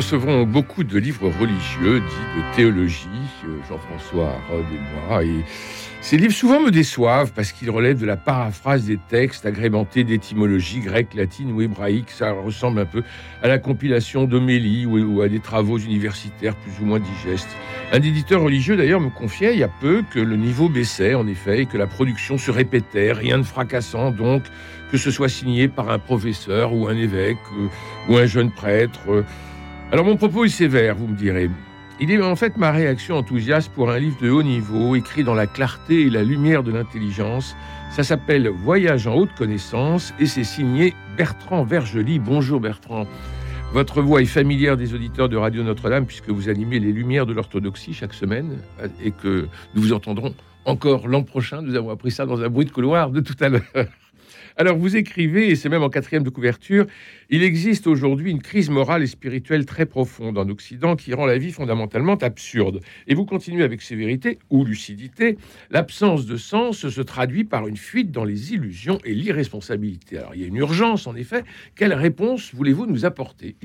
Recevrons beaucoup de livres religieux, dits de théologie, euh, Jean-François Rode et moi. Et ces livres souvent me déçoivent parce qu'ils relèvent de la paraphrase des textes agrémentés d'étymologies grecques, latines ou hébraïques. Ça ressemble un peu à la compilation d'homélie ou, à des travaux universitaires plus ou moins digestes. Un éditeur religieux d'ailleurs me confiait il y a peu que le niveau baissait en effet et que la production se répétait, rien de fracassant donc, que ce soit signé par un professeur ou un évêque euh, ou un jeune prêtre. Alors mon propos est sévère, vous me direz. Il est en fait ma réaction enthousiaste pour un livre de haut niveau, écrit dans la clarté et la lumière de l'intelligence. Ça s'appelle Voyage en haute connaissance et c'est signé Bertrand Vergely. Bonjour Bertrand. Votre voix est familière des auditeurs de Radio Notre-Dame puisque vous animez les Lumières de l'orthodoxie chaque semaine et que nous vous entendrons encore l'an prochain. Nous avons appris ça dans un bruit de couloir de tout à l'heure. Alors vous écrivez, et c'est même en quatrième de couverture, il existe aujourd'hui une crise morale et spirituelle très profonde en Occident qui rend la vie fondamentalement absurde. Et vous continuez avec sévérité ou lucidité, l'absence de sens se traduit par une fuite dans les illusions et l'irresponsabilité. Alors il y a une urgence en effet. Quelle réponse voulez-vous nous apporter?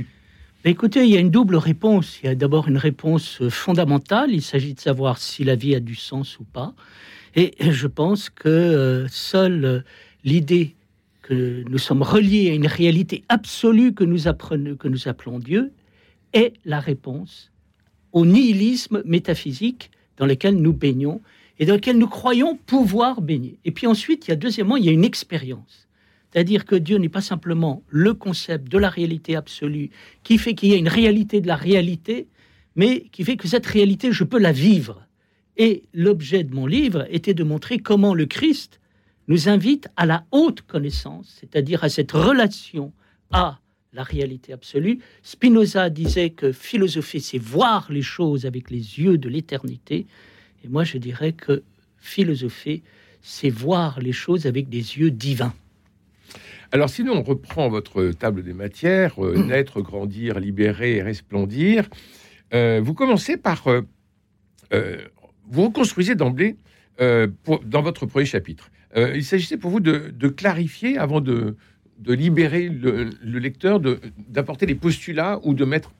Écoutez, il y a une double réponse. Il y a d'abord une réponse fondamentale. Il s'agit de savoir si la vie a du sens ou pas. Et je pense que euh, seule l'idée que nous sommes reliés à une réalité absolue que nous, apprenons, que nous appelons Dieu est la réponse au nihilisme métaphysique dans lequel nous baignons et dans lequel nous croyons pouvoir baigner. Et puis ensuite, il y a deuxièmement, il y a une expérience. C'est-à-dire que Dieu n'est pas simplement le concept de la réalité absolue qui fait qu'il y a une réalité de la réalité, mais qui fait que cette réalité, je peux la vivre. Et l'objet de mon livre était de montrer comment le Christ nous invite à la haute connaissance, c'est-à-dire à cette relation à la réalité absolue. Spinoza disait que philosopher, c'est voir les choses avec les yeux de l'éternité. Et moi, je dirais que philosopher, c'est voir les choses avec des yeux divins. Alors sinon, on reprend votre table des matières, euh, naître, grandir, libérer et resplendir. Euh, vous commencez par... Euh, vous reconstruisez d'emblée dans votre premier chapitre euh, il s'agissait pour vous de, clarifier avant de, libérer le, lecteur, d'apporter des postulats ou de mettre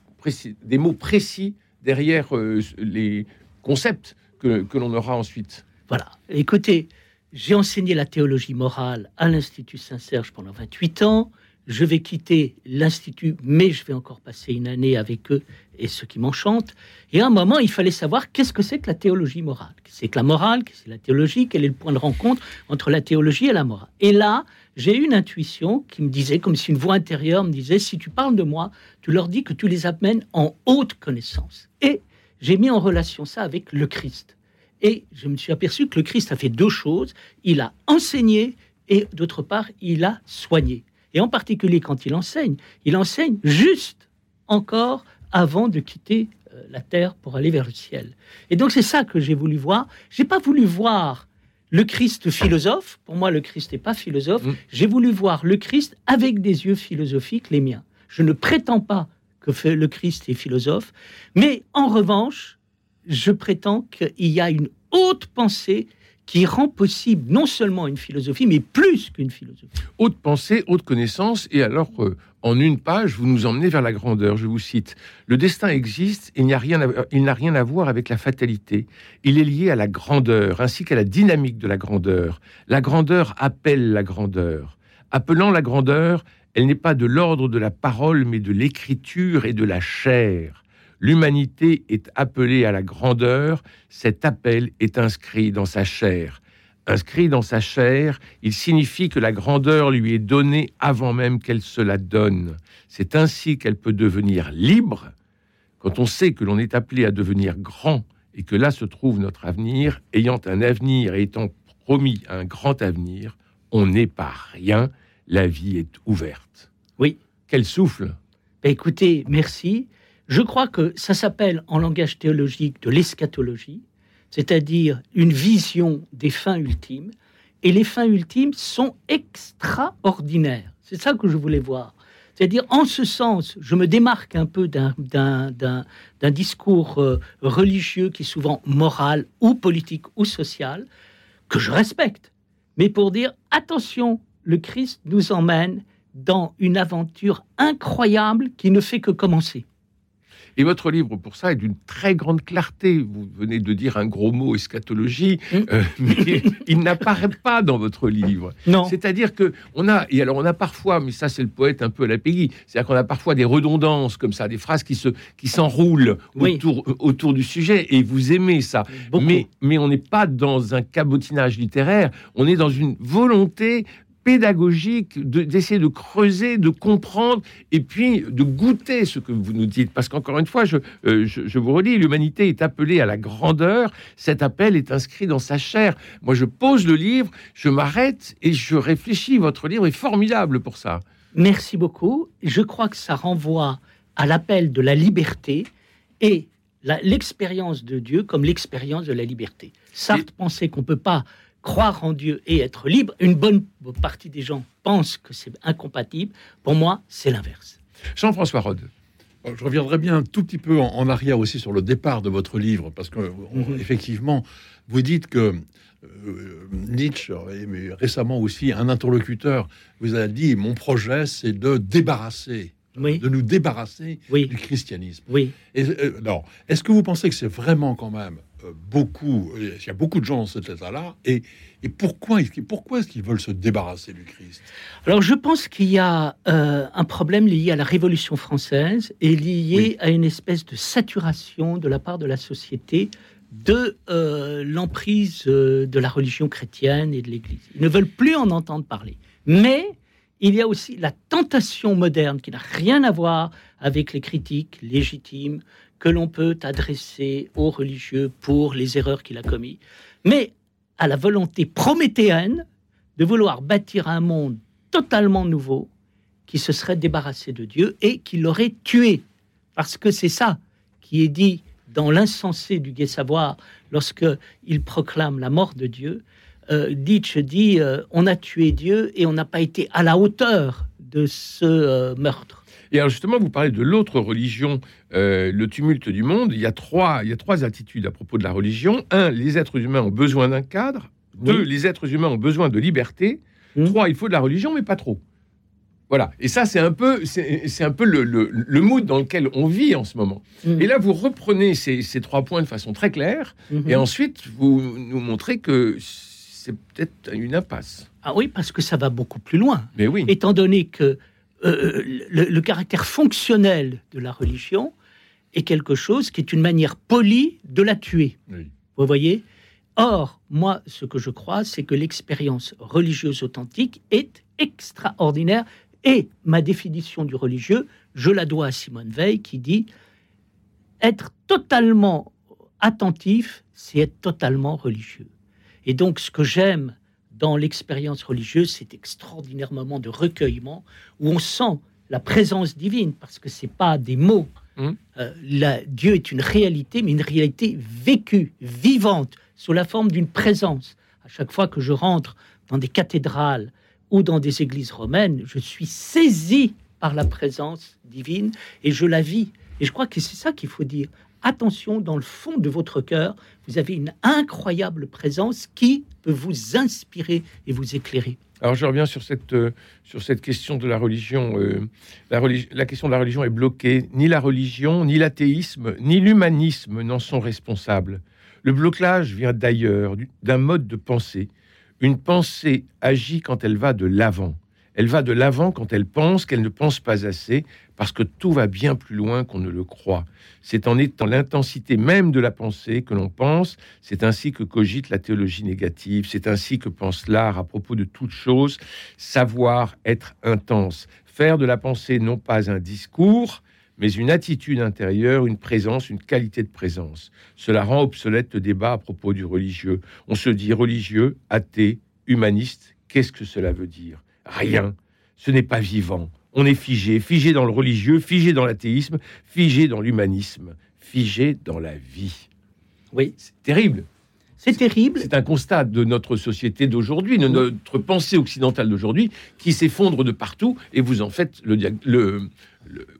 des mots précis derrière euh, les concepts que, que l'on aura ensuite. Voilà. Écoutez, j'ai enseigné la théologie morale à l'Institut Saint-Serge pendant 28 ans je vais quitter l'Institut, mais je vais encore passer une année avec eux, et ce qui m'enchante. Et à un moment, il fallait savoir qu'est-ce que c'est que la théologie morale. C'est que la morale, que c'est la théologie, quel est le point de rencontre entre la théologie et la morale? Et là, j'ai eu une intuition qui me disait, comme si une voix intérieure me disait, si tu parles de moi, tu leur dis que tu les amènes en haute connaissance. Et j'ai mis en relation ça avec le Christ. Et je me suis aperçu que le Christ a fait deux choses. Il a enseigné et d'autre part, il a soigné et en particulier quand il enseigne, il enseigne juste encore avant de quitter euh, la terre pour aller vers le ciel. Et donc c'est ça que j'ai voulu voir. J'ai pas voulu voir le Christ philosophe. Pour moi, le Christ n'est pas philosophe. Mm. J'ai voulu voir le Christ avec des yeux philosophiques, les miens. Je ne prétends pas que le Christ est philosophe, mais en revanche, je prétends qu'il y a une haute pensée qui rend possible non seulement une philosophie, mais plus qu'une philosophie. Haute pensée, haute connaissance, et alors euh, en une page, vous nous emmenez vers la grandeur. Je vous cite Le destin existe, il n'a rien, à, rien à voir avec la fatalité. Il est lié à la grandeur, ainsi qu'à la dynamique de la grandeur. La grandeur appelle la grandeur. Appelant la grandeur, elle n'est pas de l'ordre de la parole, mais de l'écriture et de la chair. L'humanité est appelée à la grandeur, cet appel est inscrit dans sa chair. Inscrit dans sa chair, il signifie que la grandeur lui est donnée avant même qu'elle se la donne. C'est ainsi qu'elle peut devenir libre. Quand on sait que l'on est appelé à devenir grand et que là se trouve notre avenir, ayant un avenir et étant promis un grand avenir, on n'est pas rien, la vie est ouverte. Oui. Quel souffle ben, Écoutez, merci Je crois que ça s'appelle en langage théologique de l'eschatologie, c'est-à-dire une vision des fins ultimes. Et les fins ultimes sont extraordinaires. C'est ça que je voulais voir. C'est-à-dire, en ce sens, je me démarque un peu d'un discours euh, religieux qui est souvent moral ou politique ou social, que je respecte, mais pour dire, attention, le Christ nous emmène dans une aventure incroyable qui ne fait que commencer. Et votre livre, pour ça, est d'une très grande clarté. Vous venez de dire un gros mot, eschatologie, mm. euh, mais il n'apparaît pas dans votre livre. Non. C'est-à-dire que on a, et alors on a parfois, mais ça c'est le poète un peu à la Peggy, c'est-à-dire qu'on a parfois des redondances comme ça, des phrases qui se, qui s'enroulent autour, autour du sujet, et vous aimez ça. Mais, mais on n'est pas dans un cabotinage littéraire, on est dans une volonté pédagogique d'essayer de, creuser, de comprendre et puis de goûter ce que vous nous dites. Parce qu'encore une fois, je, euh, je, vous redis, l'humanité est appelée à la grandeur. Cet appel est inscrit dans sa chair. Moi, je pose le livre, je m'arrête et je réfléchis. Votre livre est formidable pour ça. Merci beaucoup. Je crois que ça renvoie à l'appel de la liberté et l'expérience de Dieu comme l'expérience de la liberté. Sartre pensait qu'on ne peut pas croire en Dieu et être libre, une bonne partie des gens pensent que c'est incompatible. Pour moi, c'est l'inverse. Jean-François Rode. Je reviendrai bien un tout petit peu en, arrière aussi sur le départ de votre livre, parce que mhm. effectivement, vous dites que euh, Nietzsche, mais récemment aussi un interlocuteur, vous a dit mon projet, c'est de débarrasser de nous débarrasser du christianisme. Oui. Et, euh, est-ce que vous pensez que c'est vraiment quand même euh, beaucoup, il y a beaucoup de gens dans cet état-là, et, et pourquoi, pourquoi est-ce qu'ils veulent se débarrasser du Christ? Alors je pense qu'il y a euh, un problème lié à la Révolution française et lié à une espèce de saturation de la part de la société de euh, l'emprise de la religion chrétienne et de l'Église. Ils ne veulent plus en entendre parler. Mais il y a aussi la tentation moderne qui n'a rien à voir avec les critiques légitimes que l'on peut adresser aux religieux pour les erreurs qu'il a commises, mais à la volonté prométhéenne de vouloir bâtir un monde totalement nouveau qui se serait débarrassé de Dieu et qui l'aurait tué. Parce que c'est ça qui est dit dans l'insensé du gai savoir lorsque il proclame la mort de Dieu. Euh, dit euh, on a tué Dieu et on n'a pas été à la hauteur de ce euh, meurtre. Et alors justement, vous parlez de l'autre religion, euh, le tumulte du monde. Il y, a trois, il y a trois attitudes à propos de la religion. Un, les êtres humains ont besoin d'un cadre. Deux, les êtres humains ont besoin de liberté. Hmm. Trois, il faut de la religion, mais pas trop. Voilà. Et ça, c'est un peu, c'est un peu le, le, mood dans lequel on vit en ce moment. Hmm. Et là, vous reprenez ces, ces, trois points de façon très claire, hmm. et ensuite vous nous montrez que c'est peut-être une impasse. Ah oui, parce que ça va beaucoup plus loin. Mais oui. Étant donné que euh, le, caractère fonctionnel de la religion est quelque chose qui est une manière polie de la tuer. Vous voyez? Or, moi, ce que je crois, c'est que l'expérience religieuse authentique est extraordinaire. Et ma définition du religieux, je la dois à Simone Veil qui dit être totalement attentif, c'est être totalement religieux. Et donc, ce que j'aime dans l'expérience religieuse, cet extraordinaire moment de recueillement où on sent la présence divine, parce que c'est pas des mots. Mmh. Euh, Dieu est une réalité, mais une réalité vécue, vivante, sous la forme d'une présence. À chaque fois que je rentre dans des cathédrales ou dans des églises romaines, je suis saisi par la présence divine et je la vis. Et je crois que c'est ça qu'il faut dire attention, dans le fond de votre cœur, vous avez une incroyable présence qui peut vous inspirer et vous éclairer. Alors je reviens sur cette, euh, sur cette question de la religion. Euh, la, la, question de la religion est bloquée. Ni la religion, ni l'athéisme, ni l'humanisme n'en sont responsables. Le blocage vient d'ailleurs, d'un mode de pensée. Une pensée agit quand elle va de l'avant. Elle va de l'avant quand elle pense qu'elle ne pense pas assez, parce que tout va bien plus loin qu'on ne le croit. C'est en étant l'intensité même de la pensée que l'on pense, c'est ainsi que cogite la théologie négative, c'est ainsi que pense l'art à propos de toute chose, savoir être intense, faire de la pensée non pas un discours, mais une attitude intérieure, une présence, une qualité de présence. Cela rend obsolète le débat à propos du religieux. On se dit religieux, athée, humaniste. Qu'est-ce que cela veut dire? Rien. Ce n'est pas vivant. On est figé, figé dans le religieux, figé dans l'athéisme, figé dans l'humanisme, figé dans la vie. Oui. C'est terrible. C'est terrible. C'est un constat de notre société d'aujourd'hui, de notre pensée occidentale d'aujourd'hui, qui s'effondre de partout, et vous en faites le, le,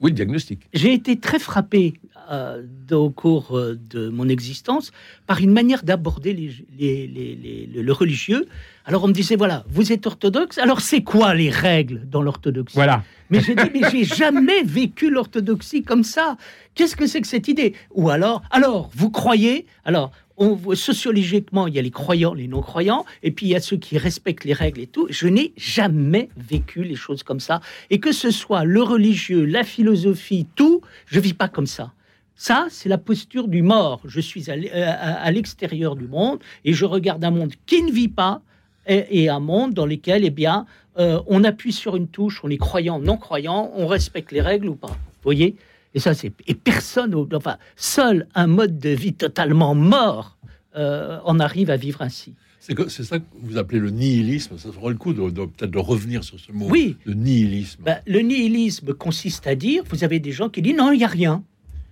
oui, le diagnostic. J'ai été très frappé euh, au cours euh, de mon existence par une manière d'aborder les, le religieux. Alors on me disait, voilà, vous êtes orthodoxe, alors c'est quoi les règles dans l'orthodoxie? Voilà. Mais j'ai dit, mais j'ai jamais vécu l'orthodoxie comme ça. Qu'est-ce que c'est que cette idée? Ou alors, alors, vous croyez Alors, on, sociologiquement, il y a les croyants, les non-croyants, et puis il y a ceux qui respectent les règles et tout. Je n'ai jamais vécu les choses comme ça. Et que ce soit le religieux, la philosophie, tout, je vis pas comme ça. Ça, c'est la posture du mort. Je suis à euh, l'extérieur du monde et je regarde un monde qui ne vit pas et, un monde dans lequel, eh bien, euh, on appuie sur une touche, on est croyant, non croyant, on respecte les règles ou pas. Vous voyez? Et ça, c'est et personne, enfin, seul un mode de vie totalement mort euh, en arrive à vivre ainsi. C'est ça que vous appelez le nihilisme. Ça ferait le coup de, peut-être de revenir sur ce mot. Oui. Le nihilisme. Ben, le nihilisme consiste à dire, vous avez des gens qui disent non, il n'y a rien.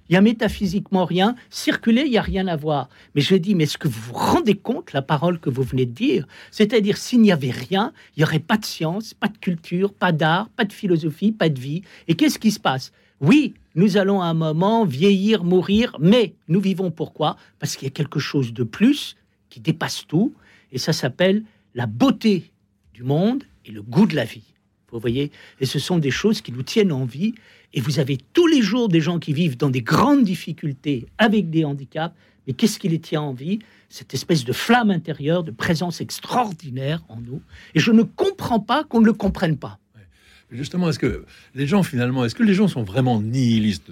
Il y a métaphysiquement rien. Circuler, il n'y a rien à voir. Mais je dis, mais est-ce que vous vous rendez compte la parole que vous venez de dire? C'est-à-dire, s'il n'y avait rien, il n'y aurait pas de science, pas de culture, pas d'art, pas de philosophie, pas de vie. Et qu'est-ce qui se passe? Oui, nous allons à un moment vieillir, mourir, mais nous vivons pourquoi? Parce qu'il y a quelque chose de plus qui dépasse tout. Et ça s'appelle la beauté du monde et le goût de la vie. Vous voyez Et ce sont des choses qui nous tiennent en vie et vous avez tous les jours des gens qui vivent dans des grandes difficultés avec des handicaps. Mais qu'est-ce qui les tient en vie? Cette espèce de flamme intérieure, de présence extraordinaire en nous. Et je ne comprends pas qu'on ne le comprenne pas. Justement, est-ce que les gens, finalement, est-ce que les gens sont vraiment nihilistes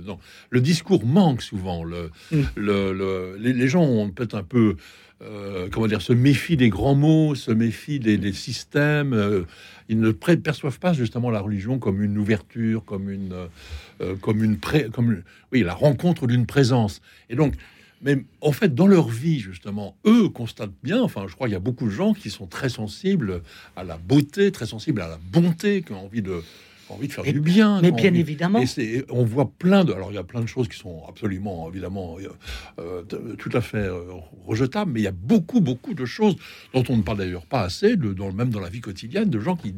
Le discours manque souvent. Le, mm. le, les, gens ont peut-être un peu euh, comment dire, se méfient des grands mots, se méfient des, systèmes. Euh, ils ne perçoivent pas justement la religion comme une ouverture, comme une, euh, comme une, comme oui, la rencontre d'une présence. Et donc, mais en fait, dans leur vie, justement, eux constatent bien, enfin, je crois qu'il y a beaucoup de gens qui sont très sensibles à la beauté, très sensibles à la bonté, qui ont envie de, envie de faire du bien. Mais bien évidemment. Et on voit plein de. Alors, il y a plein de choses qui sont absolument, évidemment, euh, euh, tout à fait euh, rejetables, mais il y a beaucoup, beaucoup de choses dont on ne parle d'ailleurs pas assez, de, dans, même dans la vie quotidienne, de gens qui,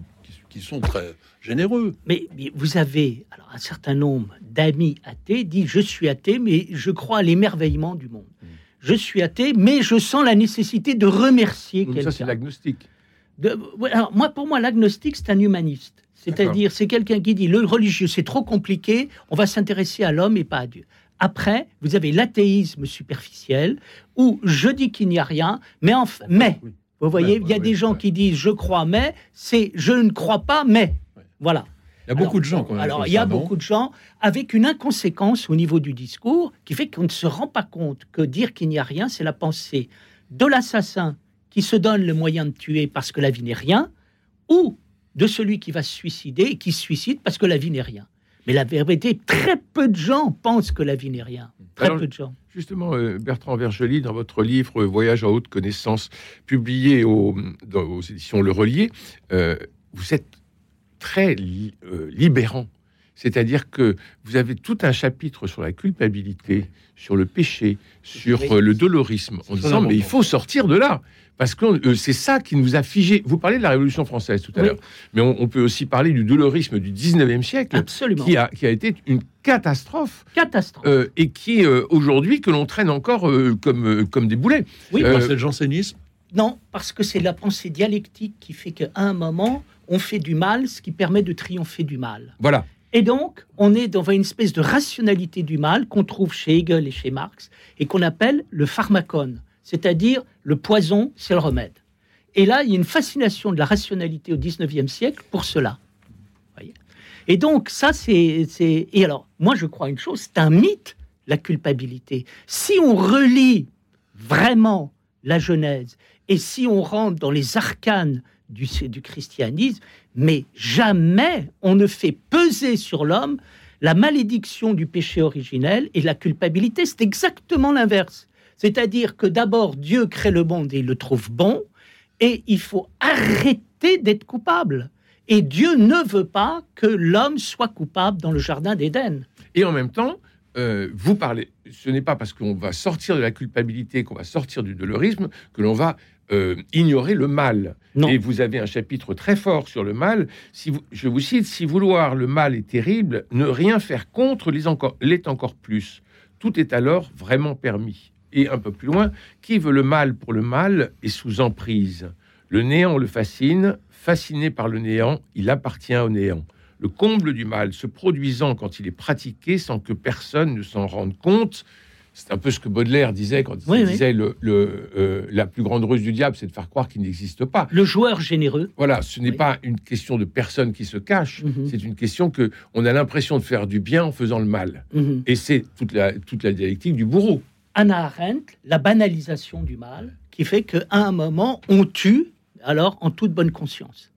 qui, sont très généreux. Mais, vous avez alors un certain nombre d'amis athées dit Je suis athée, mais je crois à l'émerveillement du monde. Hmm. Je suis athée, mais je sens la nécessité de remercier quelqu'un. Ça, c'est l'agnostique. alors, moi, pour moi, l'agnostique, c'est un humaniste. C'est-à-dire, c'est quelqu'un qui dit le religieux, c'est trop compliqué, on va s'intéresser à l'homme et pas à Dieu. Après, vous avez l'athéisme superficiel, où je dis qu'il n'y a rien, mais enfin, mais, vous voyez, il y a des gens qui disent je crois, mais, c'est je ne crois pas, mais. Voilà. Il y a beaucoup de gens. Quand alors, il y a beaucoup de gens avec une inconséquence au niveau du discours qui fait qu'on ne se rend pas compte que dire qu'il n'y a rien, c'est la pensée de l'assassin qui se donne le moyen de tuer parce que la vie n'est rien, ou de celui qui va se suicider et qui se suicide parce que la vie n'est rien. Mais la vérité, très peu de gens pensent que la vie n'est rien. Très peu de gens. Justement, euh, Bertrand Vergely, dans votre livre euh, Voyage en haute connaissance, publié aux éditions Le Relier, euh, vous êtes très libérant. C'est-à-dire que vous avez tout un chapitre sur la culpabilité, sur le péché, sur le dolorisme, en disant mais il faut sortir de là. Parce que euh, c'est ça qui nous a figé. Vous parlez de la Révolution française tout à l'heure, mais on, peut aussi parler du dolorisme du 19e siècle, Absolument. Qui, a, qui a été une catastrophe. Catastrophe. Euh, et qui, euh, aujourd'hui, que l'on traîne encore comme, comme des boulets. Oui, c'est le jansénisme Non, parce que c'est la pensée dialectique qui fait qu'à un moment, on fait du mal, ce qui permet de triompher du mal. Voilà. Et donc, on est dans une espèce de rationalité du mal qu'on trouve chez Hegel et chez Marx, et qu'on appelle le pharmacone c'est-à-dire le poison, c'est le remède. Et là, il y a une fascination de la rationalité au 19e siècle pour cela. et donc, ça, c'est. Et alors, moi, je crois une chose c'est un mythe, la culpabilité. Si on relit vraiment la Genèse et si on rentre dans les arcanes du, du christianisme, mais jamais on ne fait peser sur l'homme la malédiction du péché originel et la culpabilité. C'est exactement l'inverse. C'est-à-dire que d'abord, Dieu crée le monde et il le trouve bon, et il faut arrêter d'être coupable. Et Dieu ne veut pas que l'homme soit coupable dans le jardin d'Éden. Et en même temps, euh, vous parlez, ce n'est pas parce qu'on va sortir de la culpabilité, qu'on va sortir du dolorisme, que l'on va euh, ignorer le mal. Non. Et vous avez un chapitre très fort sur le mal. Si vous, je vous cite, si vouloir le mal est terrible, ne rien faire contre l'est encore, l'est encore plus. Tout est alors vraiment permis. Et un peu plus loin, qui veut le mal pour le mal est sous emprise. Le néant le fascine, fasciné par le néant, il appartient au néant. Le comble du mal se produisant quand il est pratiqué sans que personne ne s'en rende compte. C'est un peu ce que Baudelaire disait quand Oui, il oui. disait le, le, euh, la plus grande ruse du diable, c'est de faire croire qu'il n'existe pas. Le joueur généreux. Voilà, ce n'est Oui. pas une question de personne qui se cache, Mhm. c'est une question que on a l'impression de faire du bien en faisant le mal. Mhm. Et c'est toute la, toute la dialectique du bourreau. Anna Arendt, la banalisation du mal, qui fait qu'à un moment, on tue, alors en toute bonne conscience.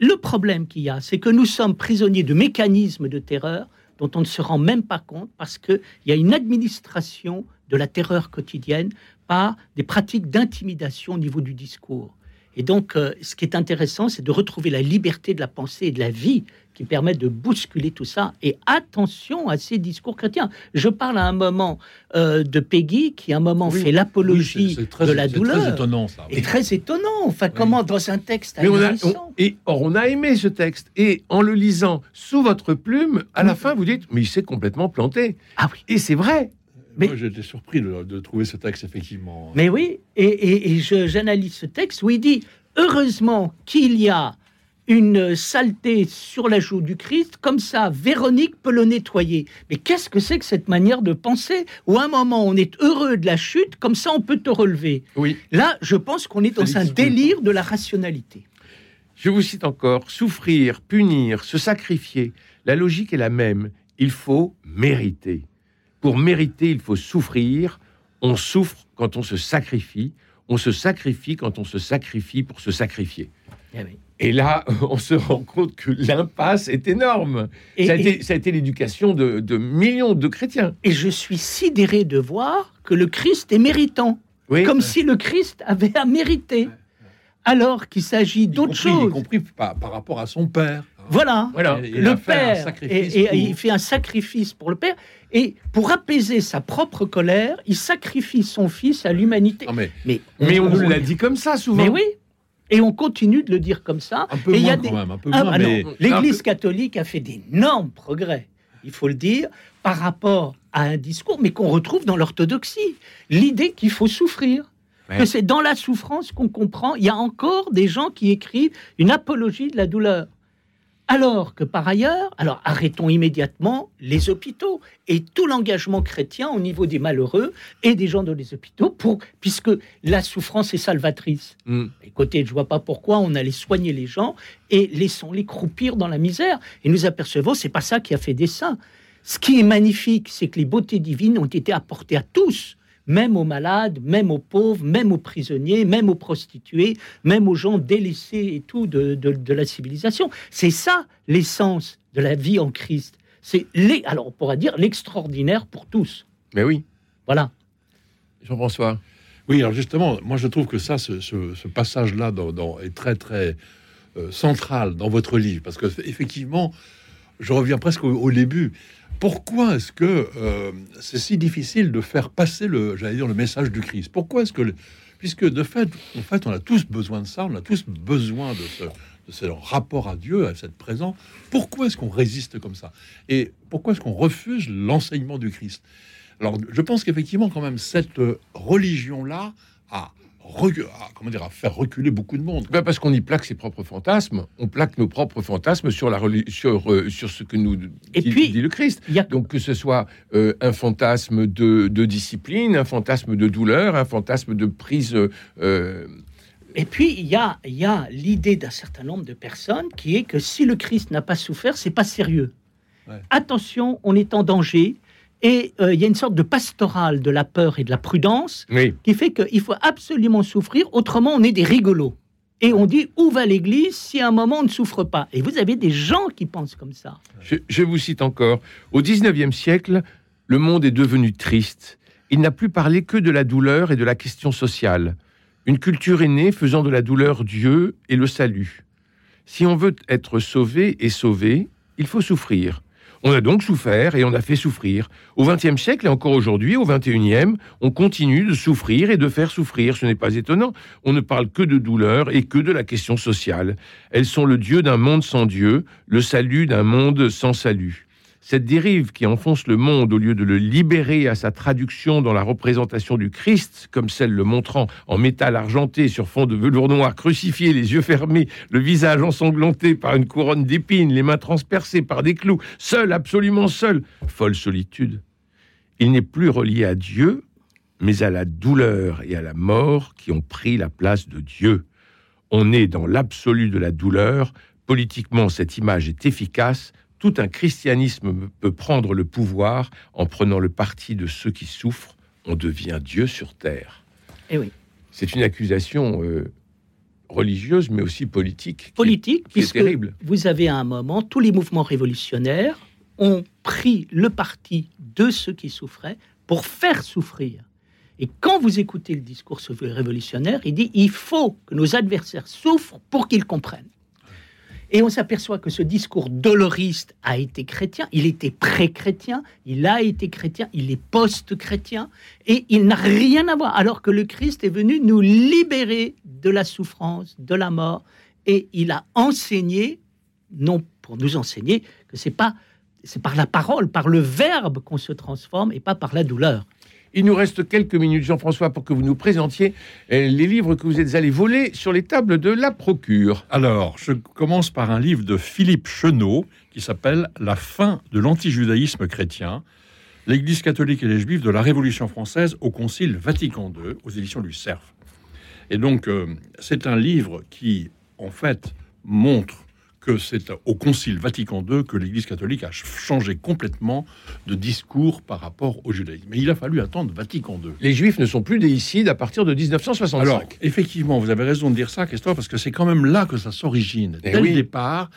Le problème qu'il y a, c'est que nous sommes prisonniers de mécanismes de terreur dont on ne se rend même pas compte parce qu'il y a une administration de la terreur quotidienne par des pratiques d'intimidation au niveau du discours. Et donc, euh, ce qui est intéressant, c'est de retrouver la liberté de la pensée et de la vie qui permettent de bousculer tout ça. Et attention à ces discours chrétiens. Je parle à un moment euh, de Peggy qui, à un moment, Oui. fait l'apologie Oui, de la c'est très douleur. étonnant, ça. Et très étonnant. Enfin, comment dans un texte Mais on a, on- et or, on a aimé ce texte. Et en le lisant sous votre plume, à la fin, vous dites, mais il s'est complètement planté. Ah oui. Et c'est vrai. Mais- Moi, j'étais surpris de, de trouver ce texte, effectivement. Mais oui, et, et- j'analyse ce texte où il dit heureusement qu'il y a une saleté sur la joue du Christ, comme ça, Véronique peut le nettoyer. Mais qu'est-ce que c'est que cette manière de penser où à un moment on est heureux de la chute, comme ça on peut te relever? Oui. Là, je pense qu'on est dans Félix un délire de la rationalité. Je vous cite encore, souffrir, punir, se sacrifier. La logique est la même. Il faut mériter. Pour mériter, il faut souffrir. On souffre quand on se sacrifie. On se sacrifie quand on se sacrifie pour se sacrifier. Eh oui. Et là, on se rend compte que l'impasse est énorme. Et- ça, a et- été, l'éducation de, de millions de chrétiens. Et je suis sidéré de voir que le Christ est méritant, Oui. comme si le Christ avait à mériter, alors qu'il s'agit d'autre compris- y chose. compris par, par rapport à son père. Voilà. Le père, sacrifice et, et pour- il fait un sacrifice pour le père, et pour apaiser sa propre colère, il sacrifie son fils à l'humanité. Mais Mais, Mais on nous l'a dit comme ça souvent. Mais oui, et on continue de le dire comme ça. un peu Et il y a moins des- quand même, un peu Ah, moins, ah mais L'Église catholique a fait d'énormes progrès, il faut le dire, par rapport à un discours, mais qu'on retrouve dans l'orthodoxie. L'idée qu'il faut souffrir. Ouais. Que c'est dans la souffrance qu'on comprend. Il y a encore des gens qui écrivent une apologie de la douleur. Alors que par ailleurs, alors arrêtons immédiatement les hôpitaux et tout l'engagement chrétien au niveau des malheureux et des gens dans les hôpitaux, pour, puisque la souffrance est salvatrice. Mm. Écoutez, je vois pas pourquoi on allait soigner les gens et laissons-les croupir dans la misère. Et nous apercevons, c'est pas ça qui a fait des saints. Ce qui est magnifique, c'est que les beautés divines ont été apportées à tous, même aux malades, même aux pauvres, même aux prisonniers, même aux prostituées, même aux gens délaissés et tout de, de- de la civilisation. C'est ça l'essence de la vie en Christ. C'est les, alors on pourra dire l'extraordinaire pour tous. Mais oui. Voilà. Jean-François. Oui, alors justement, moi je trouve que ça, ce, ce- ce passage-là dans- dans- est très très euh, central dans votre livre, parce que effectivement, je reviens presque au, au début. Pourquoi est-ce que euh, c'est si difficile de faire passer le, j'allais dire, le message du Christ? Pourquoi est-ce que, puisque de fait, en fait, on a tous besoin de ça, on a tous besoin de ce, de ce rapport à Dieu, à cette présence. Pourquoi est-ce qu'on résiste comme ça? Et pourquoi est-ce qu'on refuse l'enseignement du Christ? Alors, je pense qu'effectivement, quand même, cette euh, religion-là a, recu- a, comment dire, a fait reculer beaucoup de monde. Ben, parce qu'on y plaque ses propres fantasmes. On plaque nos propres fantasmes sur, la sur, euh, sur ce que nous Et dit, puis- dit le Christ. A Donc que ce soit euh, un fantasme de, de discipline, un fantasme de douleur, un fantasme de prise. euh, Et puis, il y a, il y a l'idée d'un certain nombre de personnes qui est que si le Christ n'a pas souffert, c'est pas sérieux. Ouais. Attention, on est en danger. Et euh, il y a une sorte de pastorale de la peur et de la prudence oui. qui fait qu'il faut absolument souffrir, autrement on est des rigolos. Et on dit où va l'Église si à un moment on ne souffre pas? Et vous avez des gens qui pensent comme ça. Je, je vous cite encore. Au XIXe siècle, le monde est devenu triste. Il n'a plus parlé que de la douleur et de la question sociale. Une culture est née faisant de la douleur Dieu et le salut. Si on veut être sauvé et sauvé, il faut souffrir. On a donc souffert et on a fait souffrir. Au XXe siècle et encore aujourd'hui, au XXIe, on continue de souffrir et de faire souffrir. Ce n'est pas étonnant. On ne parle que de douleur et que de la question sociale. Elles sont le Dieu d'un monde sans Dieu, le salut d'un monde sans salut. Cette dérive qui enfonce le monde au lieu de le libérer à sa traduction dans la représentation du Christ, comme celle le montrant en métal argenté sur fond de velours noir, crucifié, les yeux fermés, le visage ensanglanté par une couronne d'épines, les mains transpercées par des clous, seul, absolument seul, folle solitude. Il n'est plus relié à Dieu, mais à la douleur et à la mort qui ont pris la place de Dieu. On est dans l'absolu de la douleur. Politiquement, cette image est efficace tout un christianisme peut prendre le pouvoir en prenant le parti de ceux qui souffrent. On devient Dieu sur terre. Eh oui. C'est une accusation euh, religieuse, mais aussi politique. Politique, qui est, terrible. Vous avez à un moment, tous les mouvements révolutionnaires ont pris le parti de ceux qui souffraient pour faire souffrir. Et quand vous écoutez le discours révolutionnaire, il dit il faut que nos adversaires souffrent pour qu'ils comprennent. Et on s'aperçoit que ce discours doloriste a été chrétien, il était pré-chrétien, il a été chrétien, il est post-chrétien, et il n'a rien à voir, alors que le Christ est venu nous libérer de la souffrance, de la mort, et il a enseigné, non pour nous enseigner, que c'est pas c'est par la parole, par le verbe qu'on se transforme et pas par la douleur. Il nous reste quelques minutes, Jean-François, pour que vous nous présentiez euh, les livres que vous êtes allés voler sur les tables de la Procure. Alors, je commence par un livre de Philippe Chenot qui s'appelle La fin de l'antijudaïsme chrétien, l'Église catholique et les Juifs de la Révolution française au Concile Vatican II, aux éditions du Cerf. Et donc, euh, c'est un livre qui, en fait, montre que c'est au Concile Vatican II que l'Église catholique a changé complètement de discours par rapport au judaïsme. Mais il a fallu attendre Vatican II. Les Juifs ne sont plus déicides à partir de 1965. Alors, effectivement, vous avez raison de dire ça, Christophe, parce que c'est quand même là que ça s'origine. Eh Dès le départ,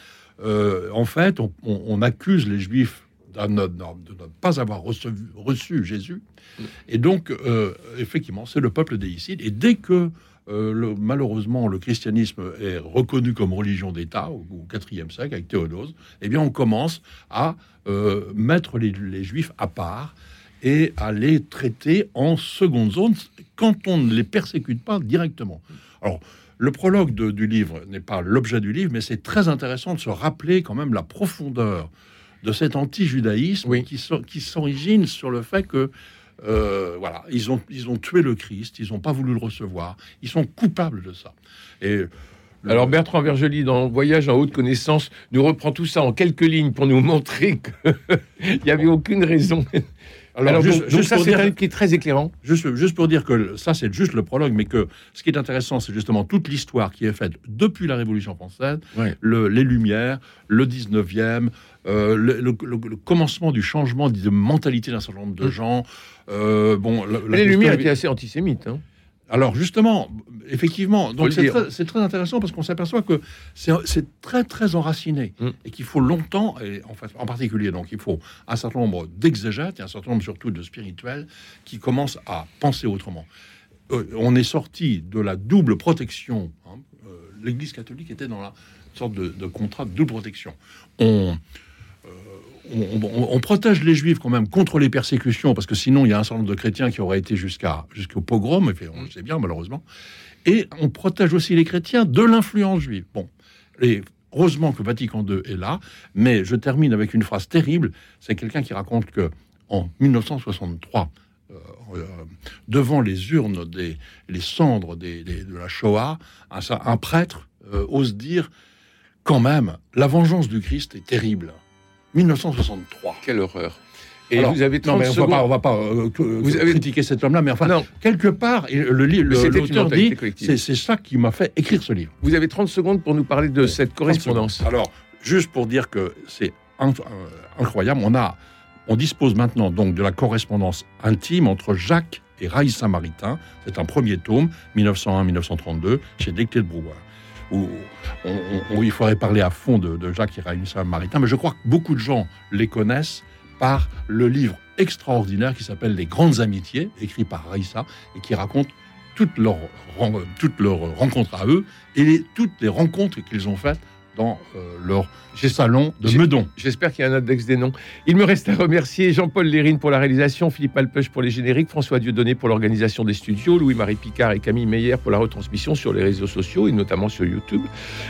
euh, en fait, on, accuse les Juifs de ne, pas avoir reçu, Jésus. Et donc, euh, effectivement, c'est le peuple déicide. Et dès que euh, malheureusement, le christianisme est reconnu comme religion d'État au, IVe siècle avec Théodose. Eh bien, on commence à euh, mettre les, juifs à part et à les traiter en seconde zone quand on ne les persécute pas directement. Alors, le prologue du livre n'est pas l'objet du livre, mais c'est très intéressant de se rappeler quand même la profondeur de cet anti-judaïsme qui s'origine sur le fait que euh, voilà, ils ont, ils ont tué le Christ, ils n'ont pas voulu le recevoir, ils sont coupables de ça. Et alors Bertrand Vergely, dans Voyage en haute connaissance, nous reprend tout ça en quelques lignes pour nous montrer qu'il n'y avait aucune raison. Alors, juste, ça, c'est un qui est très éclairant. Juste, juste pour dire que ça, c'est juste le prologue, mais que ce qui est intéressant, c'est justement toute l'histoire qui est faite depuis la Révolution française, les Lumières, le 19e, euh, le, commencement du changement de mentalité d'un certain nombre de mm. gens. Euh, bon, les Lumières étaient assez antisémites. Hein. Alors justement, effectivement, donc c'est très, intéressant parce qu'on s'aperçoit que c'est très très enraciné mm. et qu'il faut longtemps, et en, fait, en particulier, donc il faut un certain nombre d'exégètes et un certain nombre surtout de spirituels qui commencent à penser autrement. Euh, on est sorti de la double protection. Hein, L'Église catholique était dans la sorte de, de contrat de double protection. On on, protège les juifs quand même contre les persécutions, parce que sinon il y a un certain nombre de chrétiens qui auraient été jusqu'à jusqu'au pogrom, et on le sait bien malheureusement. Et on protège aussi les chrétiens de l'influence juive. Bon, et heureusement que Vatican II est là, mais je termine avec une phrase terrible. C'est quelqu'un qui raconte que en 1963, euh, euh, devant les urnes des les cendres de la Shoah, un, prêtre euh, ose dire quand même la vengeance du Christ est terrible. 1963. Quelle horreur. Et vous avez 30 non, on va pas, euh, vous avez... critiquer cet homme-là, mais enfin, quelque part, le l'auteur dit, c'est ça qui m'a fait écrire ce livre. Vous avez 30 secondes pour nous parler de cette correspondance. Alors, juste pour dire que c'est euh, incroyable, on a, on dispose maintenant donc de la correspondance intime entre Jacques et Raïs Samaritain. C'est un premier tome, 1901-1932, chez Decté de Brouwer où, il faudrait parler à fond de, Jacques et Raïssa Maritain, mais je crois que beaucoup de gens les connaissent par le livre extraordinaire qui s'appelle Les Grandes Amitiés, écrit par Raïssa, et qui raconte toutes leurs rencontres à eux et toutes les rencontres qu'ils ont faites dans euh, leur salon de Meudon. J'espère qu'il y a un index des noms. Il me reste à remercier Jean-Paul Lérine pour la réalisation, Philippe Alpeuch pour les génériques, François Dieudonné pour l'organisation des studios, Louis-Marie Picard et Camille Meyer pour la retransmission sur les réseaux sociaux et notamment sur YouTube.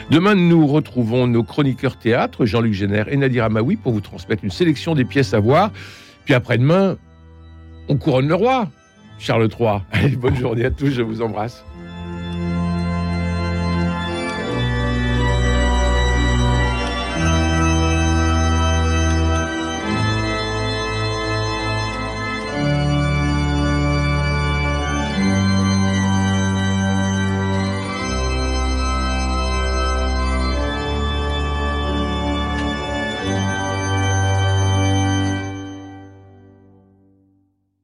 Demain, nous retrouvons nos chroniqueurs théâtre, Jean-Luc Génère et Nadir Amaoui, pour vous transmettre une sélection des pièces à voir. Puis après-demain, on couronne le roi, Charles III. Allez, bonne journée à tous, je vous embrasse.